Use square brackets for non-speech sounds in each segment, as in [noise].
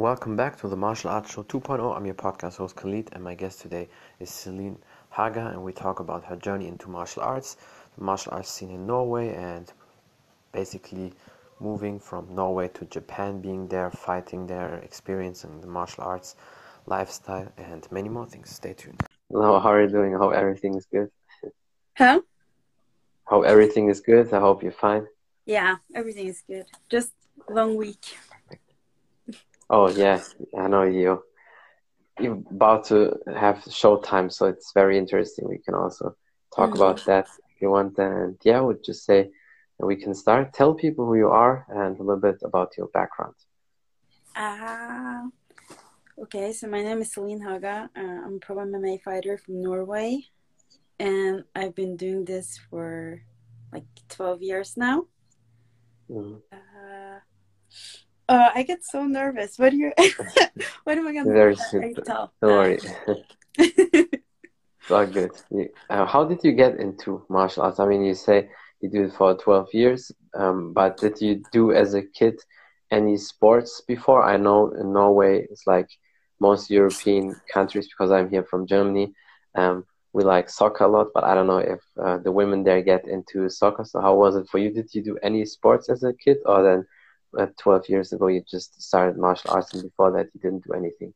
Welcome back to the Martial Arts Show 2.0. I'm your podcast host Khalid, and my guest today is Celine Haga, and we talk about her journey into martial arts, the martial arts scene in Norway, and basically moving from Norway to Japan, being there, fighting there, experiencing the martial arts lifestyle, and many more things. Stay tuned. Hello, how are you doing? I hope everything is good. Huh? Hope everything is good. I hope you're fine. Yeah, everything is good. Just long week. Oh yeah, I know you. You're about to have showtime, so it's very interesting. We can also talk Mm-hmm. about that if you want. And yeah, I would just say that we can start. Tell people who you are and a little bit about your background. Ah. okay, so my name is Celine Haga. Uh, I'm a pro MMA fighter from Norway, and I've been doing this for like 12 years now. Mm. Uh, I get so nervous. What do you? [laughs] what am I gonna Very simple. can. Don't worry. It's [laughs] all good. Uh, how did you get into martial arts? I mean, you say you do it for 12 years, um, but did you do as a kid any sports before? I know in Norway, it's like most European countries, because I'm here from Germany, um, we like soccer a lot, but I don't know if uh, the women there get into soccer. So, how was it for you? Did you do any sports as a kid, or then uh, 12 years ago you just started martial arts, and before that you didn't do anything?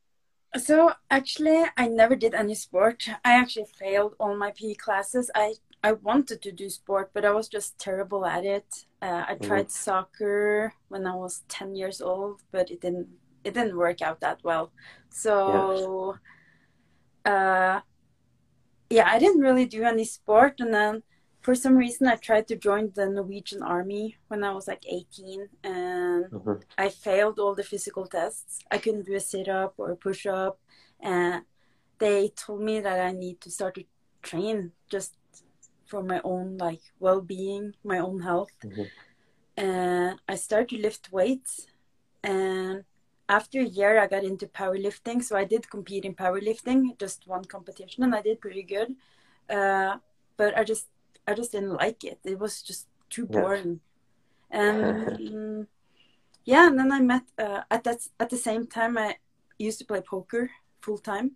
So actually, I never did any sport. I actually failed all my PE classes. I I wanted to do sport, but I was just terrible at it. Uh, I tried soccer when I was ten years old, but it didn't it didn't work out that well. So, uh, yeah, I didn't really do any sport, and then for some reason I tried to join the Norwegian army when I was like eighteen, and Mhm. I failed all the physical tests. I couldn't do a sit up or a push up. And they told me that I need to start to train just for my own like well being, my own health. Mhm. And I started to lift weights. And after a year, I got into powerlifting. So I did compete in powerlifting, just one competition, and I did pretty good. Uh, but I just, I just didn't like it. It was just too boring. And [laughs] yeah, and then I met uh, at that at the same time I used to play poker full time,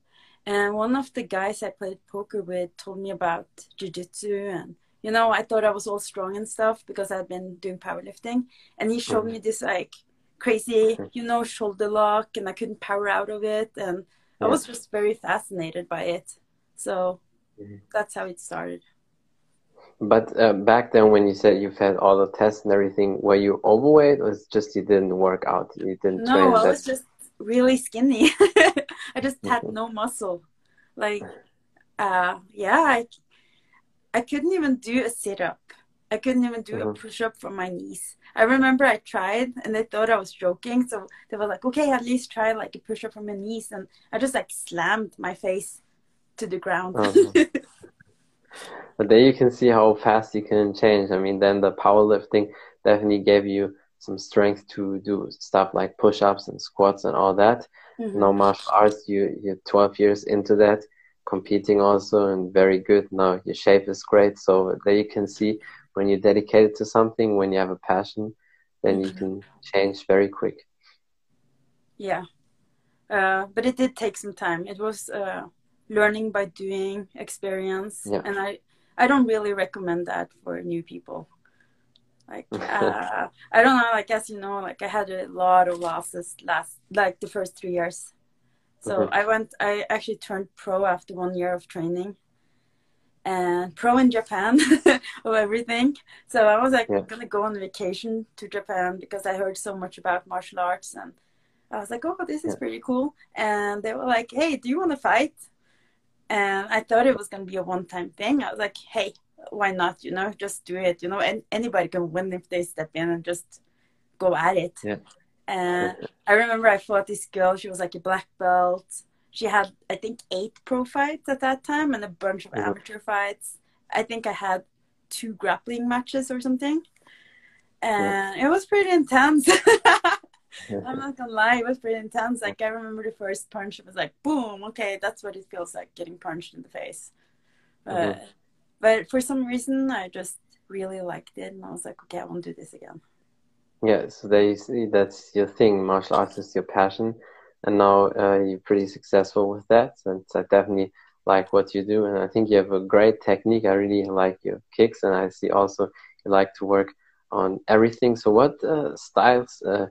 and one of the guys I played poker with told me about jujitsu, and you know I thought I was all strong and stuff because I'd been doing powerlifting, and he showed Mhm. me this like crazy, you know, shoulder lock, and I couldn't power out of it, and I was just very fascinated by it. So Mhm. that's how it started. But uh, back then, when you said you've had all the tests and everything, were you overweight, or it's just you didn't work out? You didn't No, train I that? was just really skinny. [laughs] I just had no muscle. Like, uh, yeah, I, I couldn't even do a sit up. I couldn't even do a Mhm. push up from my knees. I remember I tried and they thought I was joking. So they were like, okay, at least try like a push up from your knees. And I just like slammed my face to the ground. Mhm. [laughs] But there you can see how fast you can change. I mean, then the powerlifting definitely gave you some strength to do stuff like push-ups and squats and all that. Mhm. Now martial arts, you you're 12 years into that, competing also and very good. Now your shape is great. So there you can see when you're dedicated to something, when you have a passion, then you Mhm. can change very quick. Yeah. Uh, but it did take some time. It was uh, learning by doing experience. Yeah. And I, I don't really recommend that for new people. Like, [laughs] uh, I don't know, like, as you know, like I had a lot of losses last, like the first three years. So Mhm. I went, I actually turned pro after one year of training and pro in Japan [laughs] of everything. So I was like Yeah. gonna go on vacation to Japan because I heard so much about martial arts and I was like, oh, this is Yeah. pretty cool. And they were like, hey, do you want to fight? And I thought it was going to be a one time thing. I was like, hey, why not? You know, just do it. You know, and anybody can win if they step in and just go at it. Yeah. And I remember I fought this girl. She was like a black belt. She had, I think, eight pro fights at that time and a bunch of Mhm. amateur fights. I think I had two grappling matches or something. And it was pretty intense. [laughs] I'm [laughs] not gonna lie, it was pretty intense. Like I remember the first punch, it was like boom, okay, that's what it feels like getting punched in the face. Uh, Mhm. but for some reason, I just really liked it, and I was like, okay, I want to do this again. Yeah, so there you see that's your thing. Martial arts is your passion. and now uh, you're pretty successful with that. And I definitely like what you do, and I think you have a great technique. I really like your kicks, and I see also you like to work on everything. So, what uh, styles uh,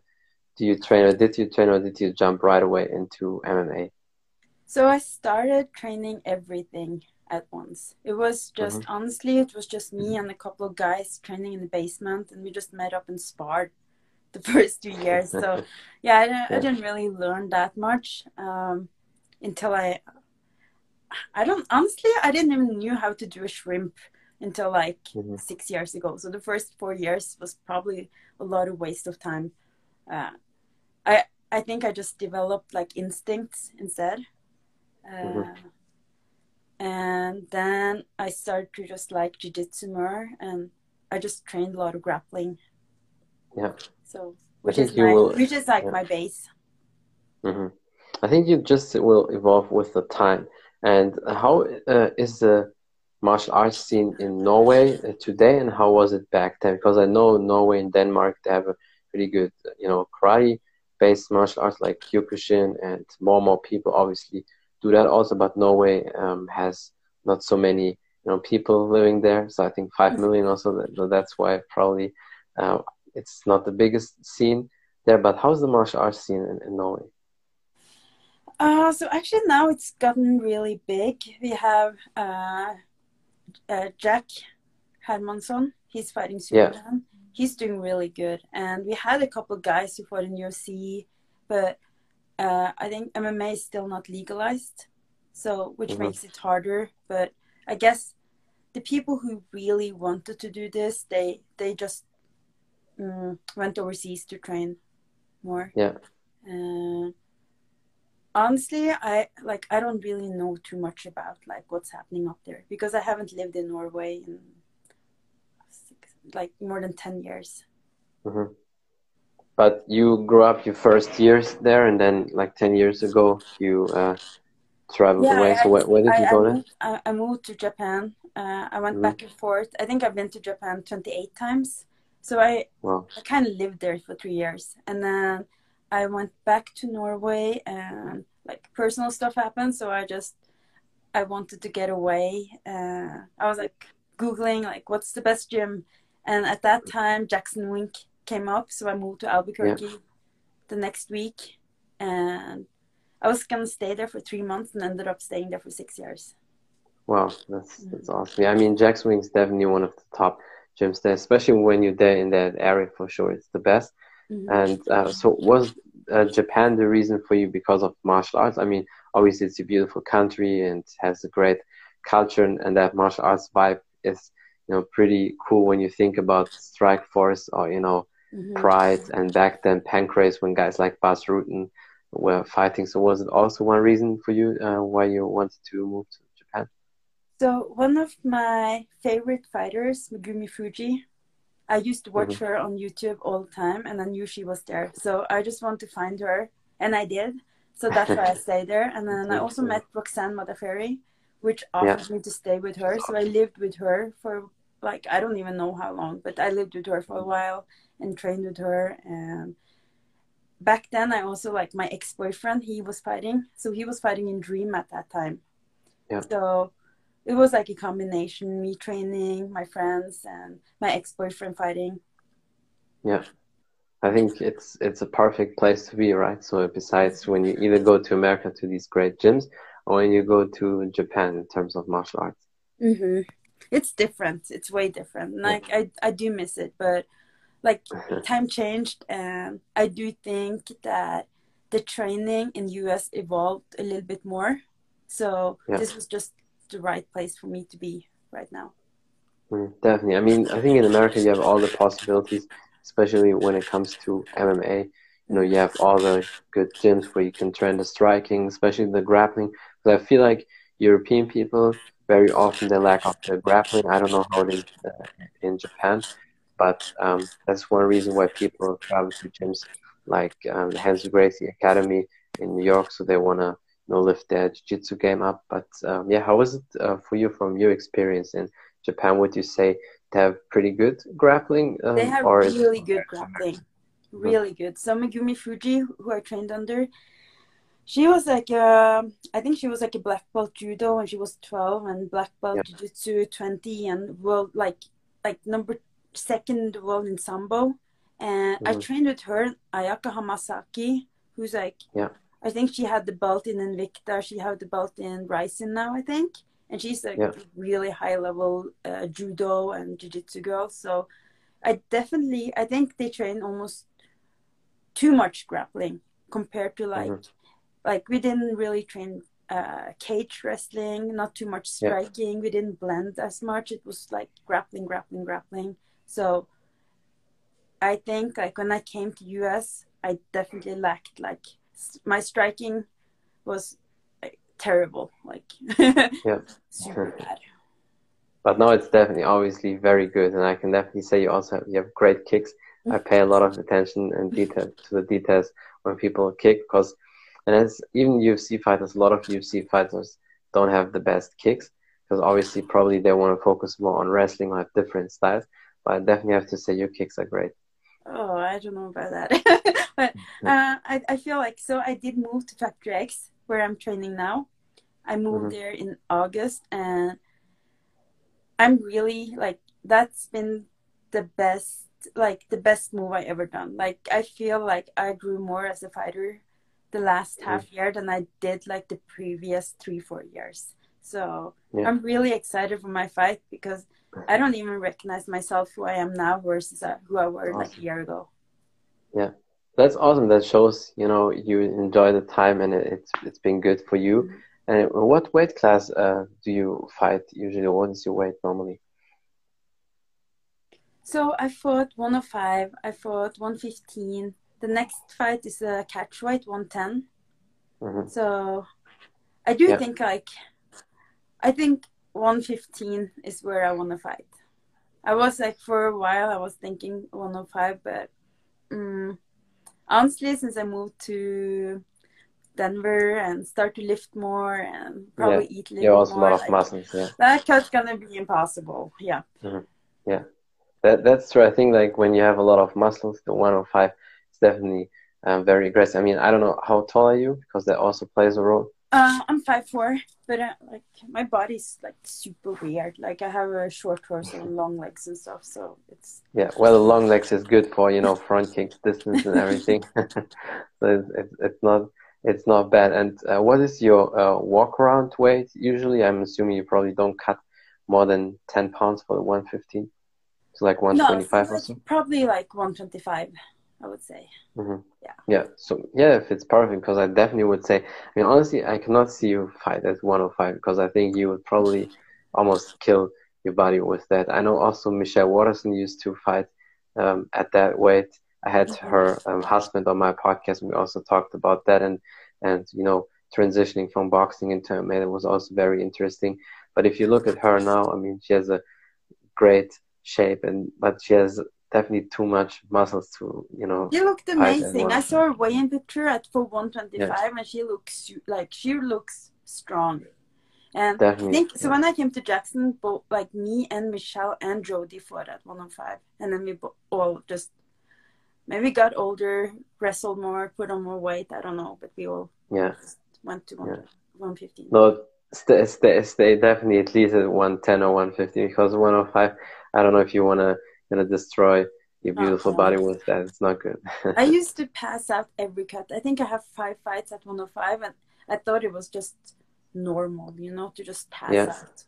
do you train, or did you train, or did you jump right away into MMA? So I started training everything at once. It was just mm-hmm. honestly, it was just me and a couple of guys training in the basement, and we just met up and sparred the [laughs] first two years. So [laughs] yeah, I didn't, I didn't really learn that much um, until I. I don't honestly. I didn't even knew how to do a shrimp until like mm-hmm. six years ago. So the first four years was probably a lot of waste of time. Uh, I I think I just developed like instincts instead. Uh, mm-hmm. And then I started to just like jiu-jitsu more and I just trained a lot of grappling. Yeah. So which is my, will, which is like yeah. my base. Mm-hmm. I think you just will evolve with the time. And how uh, is the martial arts scene in Norway uh, today, and how was it back then? Because I know Norway and Denmark they have a pretty good, you know, karate-based martial arts like Kyokushin, and more and more people obviously do that also. But Norway um, has not so many, you know, people living there. So I think five million also. So that's why probably uh, it's not the biggest scene there. But how's the martial arts scene in, in Norway? Uh, so actually now it's gotten really big. We have uh, uh, Jack Hermansson. He's fighting Superman. He's doing really good. And we had a couple of guys who fought in UFC, but uh, I think MMA is still not legalized, so which mm-hmm. makes it harder. But I guess the people who really wanted to do this, they they just um, went overseas to train more. Yeah. Uh, honestly i like i don't really know too much about like what's happening up there because i haven't lived in norway in like more than 10 years mm-hmm. but you grew up your first years there and then like 10 years ago you uh, traveled yeah, away I, so where, where did I, you go I moved, then I, moved to japan uh, i went mm-hmm. back and forth i think i've been to japan 28 times so i wow. i kind of lived there for three years and then I went back to Norway and like personal stuff happened. So I just, I wanted to get away. Uh, I was like Googling like, what's the best gym? And at that time, Jackson Wink came up. So I moved to Albuquerque yeah. the next week. And I was going to stay there for three months and ended up staying there for six years. Wow, that's, that's awesome. Yeah, I mean, Jackson Wink is definitely one of the top gyms there, especially when you're there in that area for sure. It's the best. Mm-hmm. And uh, so, was uh, Japan the reason for you because of martial arts? I mean, obviously it's a beautiful country and has a great culture, and, and that martial arts vibe is, you know, pretty cool when you think about Strikeforce or you know, mm-hmm. Pride, and back then Pancrase when guys like Bas Rutten were fighting. So, was it also one reason for you uh, why you wanted to move to Japan? So, one of my favorite fighters, Megumi Fujii, I used to watch mm-hmm. her on YouTube all the time, and I knew she was there. So I just want to find her, and I did. So that's why I [laughs] stayed there. And then I also met Roxanne Modafferi, which offered yeah. me to stay with her. So I lived with her for like I don't even know how long, but I lived with her for a while and trained with her. And back then, I also like my ex boyfriend. He was fighting, so he was fighting in Dream at that time. Yeah. So it was like a combination me training my friends and my ex-boyfriend fighting yeah i think it's it's a perfect place to be right so besides when you either go to america to these great gyms or when you go to japan in terms of martial arts mm-hmm. It's different it's way different like I, I do miss it but like time changed and i do think that the training in us evolved a little bit more so yeah. this was just the right place for me to be right now. Mm, definitely. I mean, I think in America you have all the possibilities, especially when it comes to MMA. You know, you have all the good gyms where you can train the striking, especially the grappling. But I feel like European people very often they lack of the grappling. I don't know how it is uh, in Japan, but um, that's one reason why people travel to gyms like um, the Renzo Gracie Academy in New York, so they want to you know lift their jiu-jitsu game up. But um, yeah, how was it uh, for you from your experience in Japan? Would you say they have pretty good grappling? Um, they have really good grappling, really good. So Megumi Fujii, who I trained under, She was like, uh, I think she was like a black belt judo when she was 12 and black belt Yeah. jiu-jitsu 20 and world like like number second world in sambo. And I Mhm. trained with her, Ayaka Hamasaki, who's like, Yeah. I think she had the belt in Invicta. She had the belt in Rizin now, I think. And she's a Yeah. really high level uh, judo and jiu-jitsu girl. So I definitely, I think they train almost too much grappling compared to like, Mhm. Like we didn't really train uh, cage wrestling, not too much Yeah. striking. We didn't blend as much. It was like grappling, grappling, grappling. So I think like when I came to US, I definitely lacked like my striking was like, terrible, like [laughs] Yeah. super bad. But now it's definitely obviously very good, and I can definitely say you also have, you have great kicks. I pay a lot of attention and detail to the details when people kick because, and as even UFC fighters, a lot of UFC fighters don't have the best kicks because obviously probably they want to focus more on wrestling or have different styles. But I definitely have to say your kicks are great. Oh, I don't know about that. [laughs] but uh, I, I feel like so I did move to Factory X where I'm training now. I moved Mhm. there in August and I'm really like that's been the best like the best move I ever done. Like I feel like I grew more as a fighter the last half year than I did like the previous three, four years. So Yeah. I'm really excited for my fight because I don't even recognize myself who I am now versus uh, who I were like a year ago. Yeah, that's awesome. That shows you know you enjoy the time and it's it's been good for you. And what weight class uh, do you fight usually? What is your weight normally? So I fought 105, I fought 115. The next fight is a catch weight 110. hmm So I do Yeah. think like I think 115 is where I want to fight. I was like for a while I was thinking 105, but um, honestly, since I moved to Denver and start to lift more and probably eat a little a more, lot of like, muscles. Yeah. that cut's gonna be impossible. Yeah. Yeah. That that's true. I think like when you have a lot of muscles, the 105 is definitely um, very aggressive. I mean, I don't know how tall are you because that also plays a role. Uh, I'm five four, but uh, like my body's like super weird. Like I have a short torso and long legs and stuff, so it's Yeah, well, the long legs is good for you know front kicks, distance, and everything. [laughs] [laughs] so it's, it's it's not it's not bad. And uh, what is your uh, walk around weight? Usually, I'm assuming you probably don't cut more than 10 pounds for the 115. It's like 125 so or that's so. probably like 125, I would say. hmm Yeah. Yeah. So yeah, if it's perfect, because I definitely would say. I mean, honestly, I cannot see you fight at 105 because I think you would probably almost kill your body with that. I know also Michelle Waterson used to fight um, at that weight. I had Mhm. her um, husband on my podcast, and we also talked about that and and you know transitioning from boxing into MMA. It was also very interesting. But if you look at her now, I mean, she has a great shape, and but she has definitely too much muscles to you know She looked amazing. I saw her weigh-in picture at for 125, and she looks like she looks strong. And I definitely. think so. When I came to Jackson, both like me and Michelle and Jody fought at 105, and then we all just maybe got older, wrestled more, put on more weight. I don't know, but we all Yeah. went to one, Yeah. 115. No, stay, stay, stay definitely at least at 110 or 150 because 105, I don't know if you want to know, destroy your Oh, beautiful body with that. It's not good. I [laughs] used to pass out every cut. I think I have five fights at 105, and I thought it was just normal, you know, to just pass Yeah. out.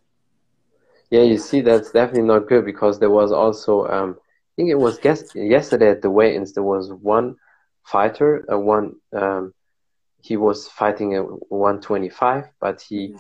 Yeah, you see, that's definitely not good because there was also, um, I think it was [sighs] guess, yesterday at the weigh-ins, there was one fighter, uh, one, um, he was fighting at 125, but he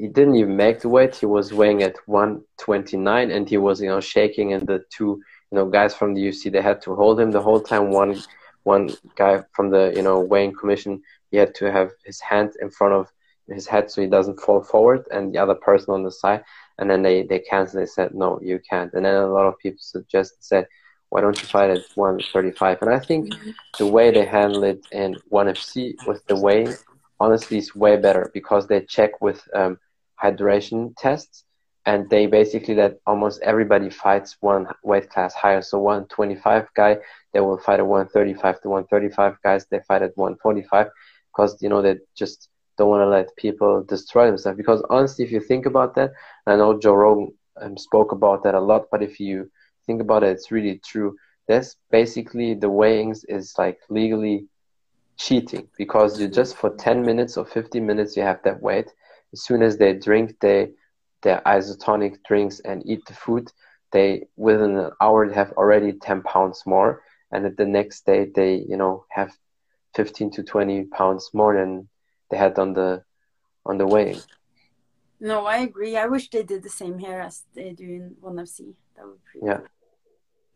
he didn't even make the weight. He was weighing at 129, and he was, you know, shaking. And the two, you know, guys from the UFC, they had to hold him the whole time. One one guy from the, you know, weighing commission, he had to have his hand in front of his head so he doesn't fall forward, and the other person on the side. And then they they canceled. They said, no, you can't. And then a lot of people suggested said, why don't you fight at 135? And I think the way they handle it in ONE FC with the weighing, honestly, is way better because they check with um, hydration tests and they basically let almost everybody fights one weight class higher. So 125 guy, they will fight at 135. The 135 guys, they fight at 145. because you know they just don't want to let people destroy themselves. Because honestly, if you think about that, I know Joe Rogan um, spoke about that a lot, but if you think about it, it's really true. That's basically the weighings is like legally cheating because you just for 10 minutes or 15 minutes you have that weight. As soon as they drink they their isotonic drinks and eat the food, they within an hour have already 10 pounds more, and the next day they you know have 15 to 20 pounds more than they had on the on the weighing. No, I agree. I wish they did the same here as they do in ONE FC. That would be yeah.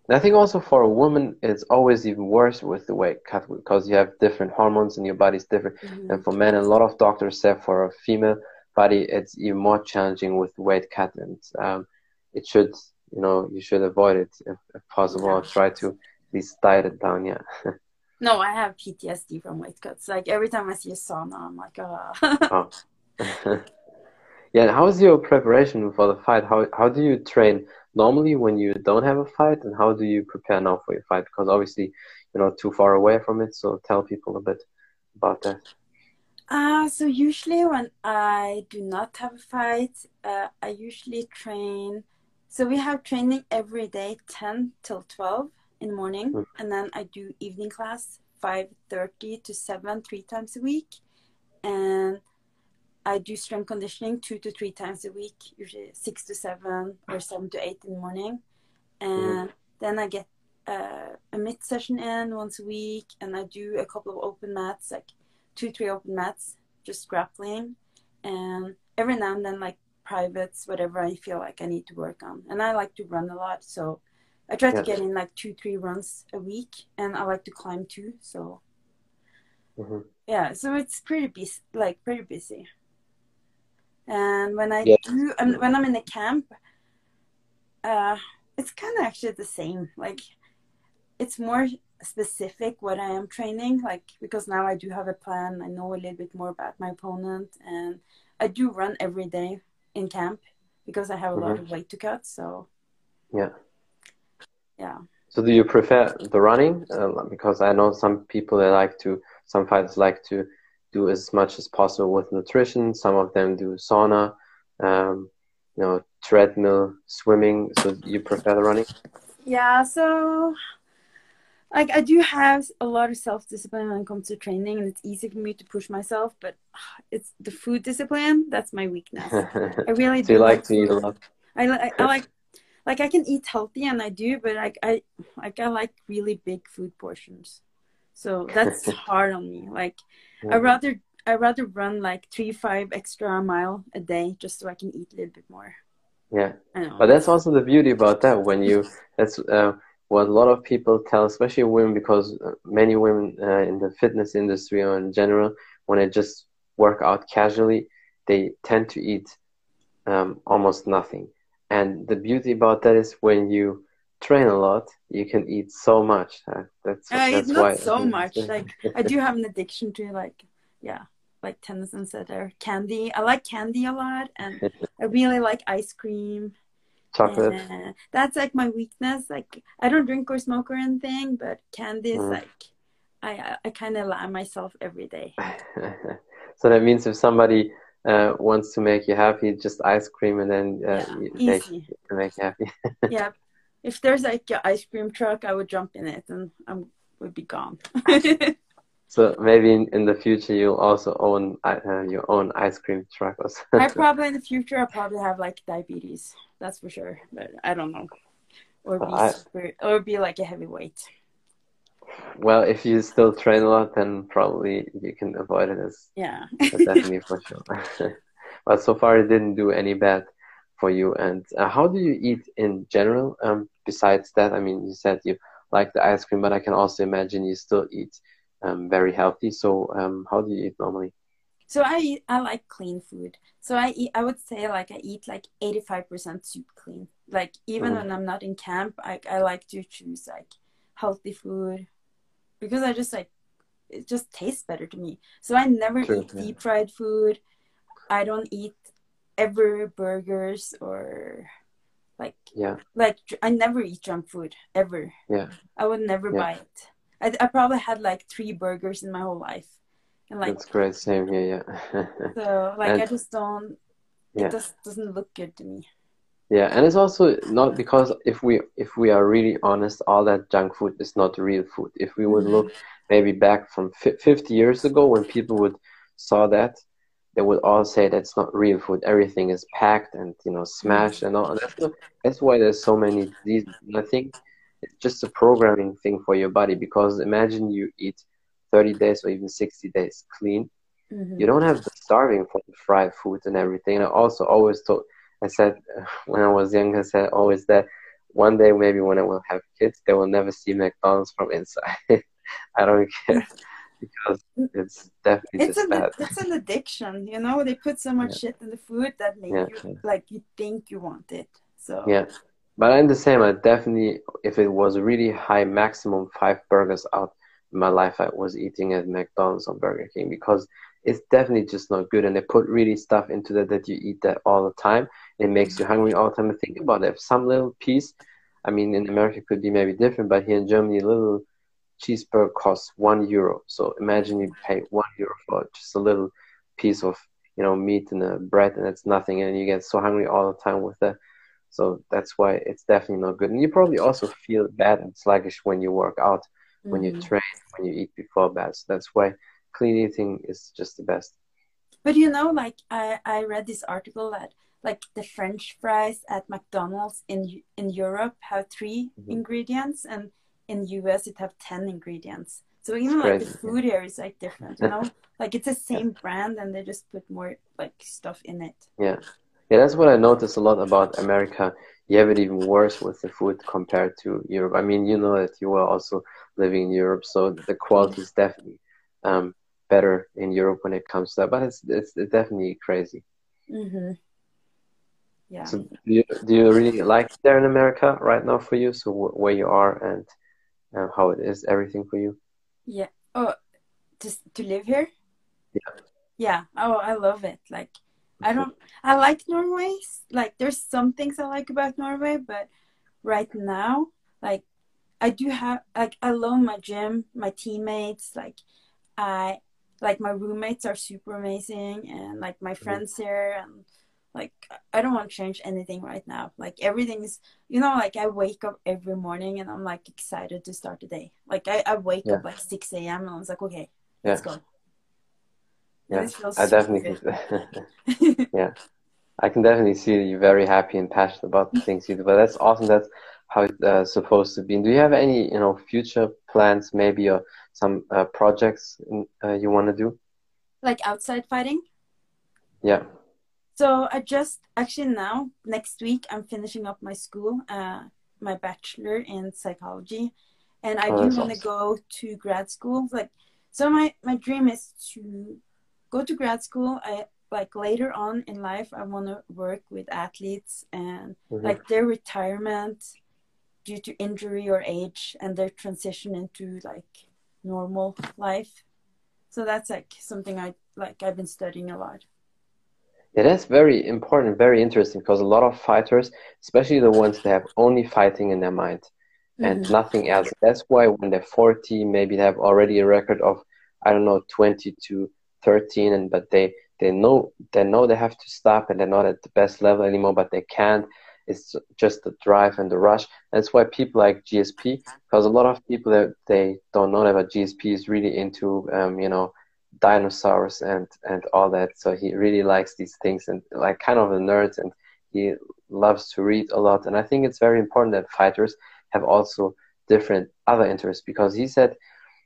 And I think also for a woman, it's always even worse with the weight cut because you have different hormones and your body's different. Mm-hmm. And for men, a lot of doctors say for a female body, it's even more challenging with weight cut, and um, it should, you know, you should avoid it if, if possible. Or try to at least diet it down. Yeah. [laughs] No, I have PTSD from weight cuts. Like every time I see a sauna, I'm like, [laughs] oh. oh. [laughs] yeah, how's your preparation for the fight? How how do you train normally when you don't have a fight, and how do you prepare now for your fight? Because obviously you're not too far away from it. So tell people a bit about that. Uh, so usually when I do not have a fight, uh, I usually train. So we have training every day, ten till twelve in the morning, mm. and then I do evening class, five thirty to seven, three times a week, and I do strength conditioning two to three times a week, usually six to seven or seven to eight in the morning. And mm. then I get uh, a mid session in once a week, and I do a couple of open mats, like two, three open mats, just grappling. And every now and then, like privates, whatever I feel like I need to work on. And I like to run a lot, so I try to get in like two, three runs a week, and I like to climb too. So mm-hmm. yeah, so it's pretty busy, like pretty busy. And when I do, um, when I'm in the camp, uh, it's kind of actually the same. Like, it's more specific what I am training. Like, because now I do have a plan. I know a little bit more about my opponent, and I do run every day in camp because I have a mm-hmm. lot of weight to cut. So, yeah, yeah. So, do you prefer the running? Uh, because I know some people that like to, some fighters like to do as much as possible with nutrition. Some of them do sauna, um, you know, treadmill, swimming. So you prefer the running? Yeah. So, like, I do have a lot of self discipline when it comes to training, and it's easy for me to push myself. But [sighs] it's the food discipline that's my weakness. [laughs] I really do. you like, like to eat a lot? I, I, I like like I can eat healthy and I do, but like I like I like really big food portions. So that's [laughs] hard on me. Like I rather I rather run like three five extra mile a day just so I can eat a little bit more. Yeah, but that's also the beauty about that. When you that's uh, what a lot of people tell, especially women, because uh, many women uh, in the fitness industry or in general, when they just work out casually, they tend to eat um, almost nothing. And the beauty about that is when you train a lot, you can eat so much. Uh, that's, uh, that's not why so much. like I do have an addiction to like yeah, like Tennyson said there, candy. I like candy a lot, and [laughs] I really like ice cream. Chocolate. that's like my weakness. Like I don't drink or smoke or anything, but candy is mm. like I I kind of lie myself every day. [laughs] so that means if somebody uh, wants to make you happy, just ice cream, and then uh, yeah, make, make you happy. [laughs] yeah, if there's like an ice cream truck, I would jump in it and I would be gone. [laughs] so maybe in, in the future you'll also own uh, your own ice cream truck or something. I [laughs] probably in the future I'll probably have like diabetes. That's for sure, but I don't know, or be super, or be like a heavyweight. Well, if you still train a lot, then probably you can avoid it. As yeah, definitely for sure. [laughs] but so far it didn't do any bad for you. And uh, how do you eat in general? Um, besides that, I mean, you said you like the ice cream, but I can also imagine you still eat um, very healthy. So um, how do you eat normally? So I eat, I like clean food. So I eat, I would say like I eat like 85% super clean. Like even mm. when I'm not in camp, I, I like to choose like healthy food because I just like, it just tastes better to me. So I never True, eat yeah. deep fried food. I don't eat ever burgers or like yeah like i never eat junk food ever yeah i would never yeah. buy it I, I probably had like three burgers in my whole life And like That's great. Same here. Yeah. so like And- I just don't Yeah. it just doesn't look good to me. Yeah, and it's also not because if we if we are really honest, all that junk food is not real food. If we would look mm-hmm. maybe back from fi 50 years ago when people would saw that, they would all say that's not real food. Everything is packed and you know smashed mm-hmm. and all. That's that's why there's so many diseases. And I think it's just a programming thing for your body because imagine you eat 30 days or even 60 days clean Mhm. you don't have the starving for the fried food and everything. And I also always told, I said [laughs] when I was young, I said always that one day maybe when I will have kids, they will never see McDonald's from inside. [laughs] I don't care [laughs] because it's definitely It's just an bad. it's an addiction, you know. They put so much Yeah. shit in the food that make Yeah, you like you think you want it. So Yeah, but I'm the same. I definitely, if it was really high, maximum five burgers out in my life, I was eating at McDonald's or Burger King because it's definitely just not good. And they put really stuff into that that you eat that all the time. It makes you hungry all the time. And think about it. If some little piece, I mean, in America could be maybe different, but here in Germany, a little cheeseburger costs one euro. So imagine you pay one euro for just a little piece of, you know, meat and a bread, and it's nothing, and you get so hungry all the time with that. So that's why it's definitely not good. And you probably also feel bad and sluggish when you work out, when you Mhm. train, when you eat before bed. So that's why clean eating is just the best. But you know, like I, I read this article that like the French fries at McDonald's in in Europe have 3 Mhm. ingredients, and in US it have ten ingredients. So even It's like the food here is like different, you know. [laughs] like it's the same brand, and they just put more like stuff in it. Yeah. Yeah, that's what I noticed a lot about America. You have it even worse with the food compared to Europe. I mean, you know that you were also living in Europe, so the quality is definitely um, better in Europe when it comes to that. But it's it's definitely crazy. hmm Yeah. So do you, do you really like there in America right now for you? So wh where you are and uh, how it is, everything for you? Yeah. Oh, just to live here? Yeah. Yeah. Oh, I love it. Like, I don't, I like Norway. Like, there's some things I like about Norway, but right now, like, I do have, like, I love my gym, my teammates. Like, I, like, my roommates are super amazing, and like, my mm-hmm. friends here, and like, I don't want to change anything right now. Like, everything's, you know, like, I wake up every morning and I'm like excited to start the day. Like, I, I wake Yeah. up like 6 a.m. and I'm like, okay, Yeah. let's go. Yeah, I definitely, [laughs] yeah, I can definitely see that you're very happy and passionate about the things you do. But that's awesome. That's how it's uh, supposed to be. And do you have any, you know, future plans, maybe, or some uh, projects in, uh, you want to do? like outside fighting. Yeah. So I just actually now next week I'm finishing up my school, uh, my bachelor in psychology, and I Oh, do want to awesome. go to grad school. Like, so my my dream is to go to grad school. I like later on in life I want to work with athletes and Mhm. like their retirement due to injury or age and their transition into like normal life. So that's like something I like I've been studying a lot. Yeah, that's very important, very interesting because a lot of fighters, especially the ones that have only fighting in their mind and Mhm. nothing else. That's why when they're 40, maybe they have already a record of, I don't know, 20 to 13, and but they they know they know they have to stop and they're not at the best level anymore, but they can't. It's just the drive and the rush. That's why people like GSP, because a lot of people that they don't know about GSP is really into, um, you know, dinosaurs and and all that. So he really likes these things and like kind of a nerd, and he loves to read a lot. And I think it's very important that fighters have also different other interests because he said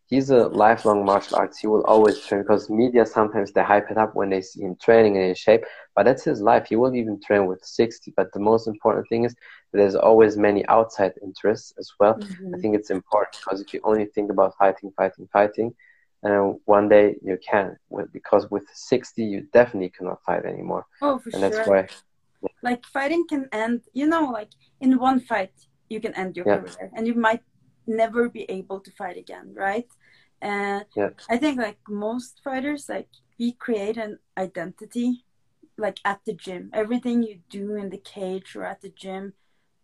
he's a lifelong martial arts. He will always train because media sometimes they hype it up when they see him training and in shape, but that's his life. He will even train with 60. But the most important thing is that there's always many outside interests as well. Mhm. I think it's important because if you only think about fighting, fighting, fighting, and one day you can, because with 60 you definitely cannot fight anymore, Oh, for and that's sure. why. Like fighting can end, you know, like in one fight you can end your Yeah. career and you might never be able to fight again, right? And. I think like most fighters, like we create an identity like at the gym. Everything you do in the cage or at the gym,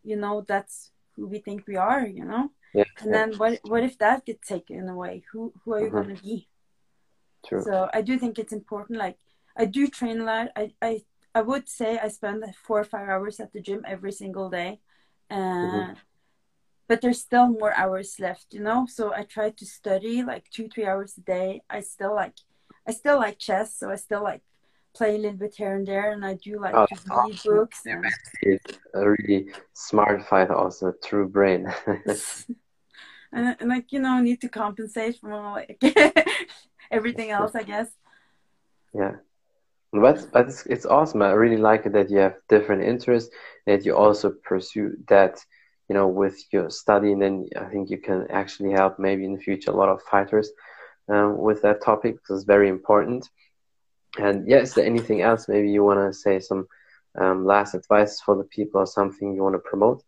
you know, that's who we think we are, you know? Yeah, And yeah. then what what if that gets taken away? Who who are you Mhm. gonna be? True. So I do think it's important. Like I do train a lot. I I I would say I spend four or five hours at the gym every single day. Uh, mm-hmm. But there's still more hours left, you know. So I try to study like two, three hours a day. I still like, I still like chess, so I still like play a little bit here and there, and I do like oh, to read awesome. books. And... a really smart fight also true brain. [laughs] [laughs] and, and like you know, need to compensate for like [laughs] everything else, I guess. Yeah. But, but it's, it's awesome. I really like it that you have different interests, that you also pursue that, you know, with your study. And then I think you can actually help maybe in the future a lot of fighters um, with that topic because it's very important. And yeah, is there anything else maybe you want to say some um, last advice for the people or something you want to promote?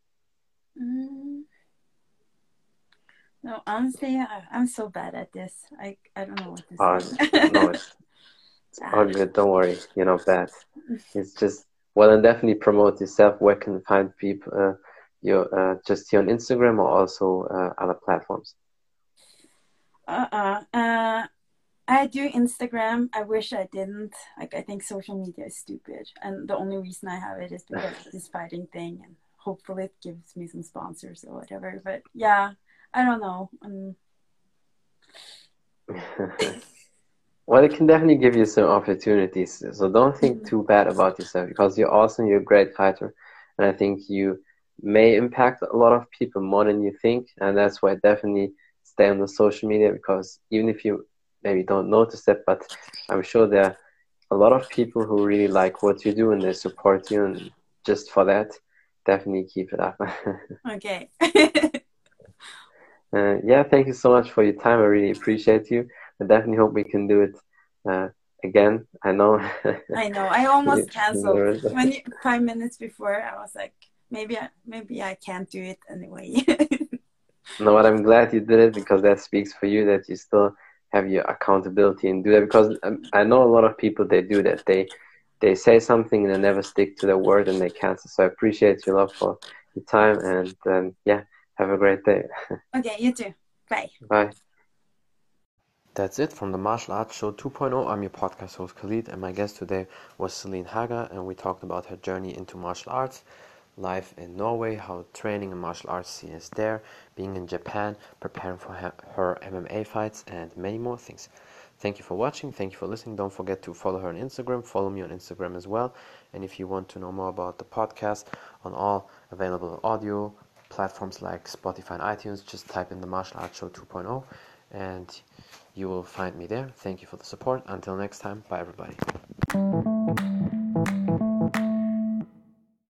Mm. No, honestly, I, am so bad at this. I, I don't know what to oh, say. no, it's, [laughs] it's all good. Don't worry. You're not bad. It's just, well, and definitely promote yourself. Where can find people? Uh, you uh, just here on Instagram or also uh, other platforms? Uh-uh. Uh, I do Instagram. I wish I didn't. Like, I think social media is stupid. And the only reason I have it is because of this fighting thing. And hopefully it gives me some sponsors or whatever. But yeah, I don't know. Um... [laughs] well, it can definitely give you some opportunities. So don't think mm-hmm. too bad about yourself because you're awesome. You're a great fighter, and I think you may impact a lot of people more than you think. And that's why definitely stay on the social media because even if you maybe don't notice it, but I'm sure there are a lot of people who really like what you do and they support you. And just for that, definitely keep it up. [laughs] okay. [laughs] Uh, yeah, thank you so much for your time. I really appreciate you. I definitely hope we can do it uh, again. I know. [laughs] I know. I almost canceled when you, five minutes before. I was like, maybe I, maybe I can't do it anyway. [laughs] no, but I'm glad you did it because that speaks for you that you still have your accountability and do that. Because um, I know a lot of people they do that. They they say something and they never stick to their word and they cancel. So I appreciate your love for your time and um, yeah have a great day. [laughs] okay, you too. Bye. Bye. That's it from the Martial Arts Show 2.0. I'm your podcast host Khalid, and my guest today was Celine Haga, and we talked about her journey into martial arts, life in Norway, how training in martial arts scene is there, being in Japan, preparing for her, her MMA fights, and many more things. Thank you for watching. Thank you for listening. Don't forget to follow her on Instagram. Follow me on Instagram as well. And if you want to know more about the podcast on all available audio, platforms like Spotify and iTunes, just type in the Martial Arts Show 2.0 and you will find me there. Thank you for the support. Until next time, bye everybody.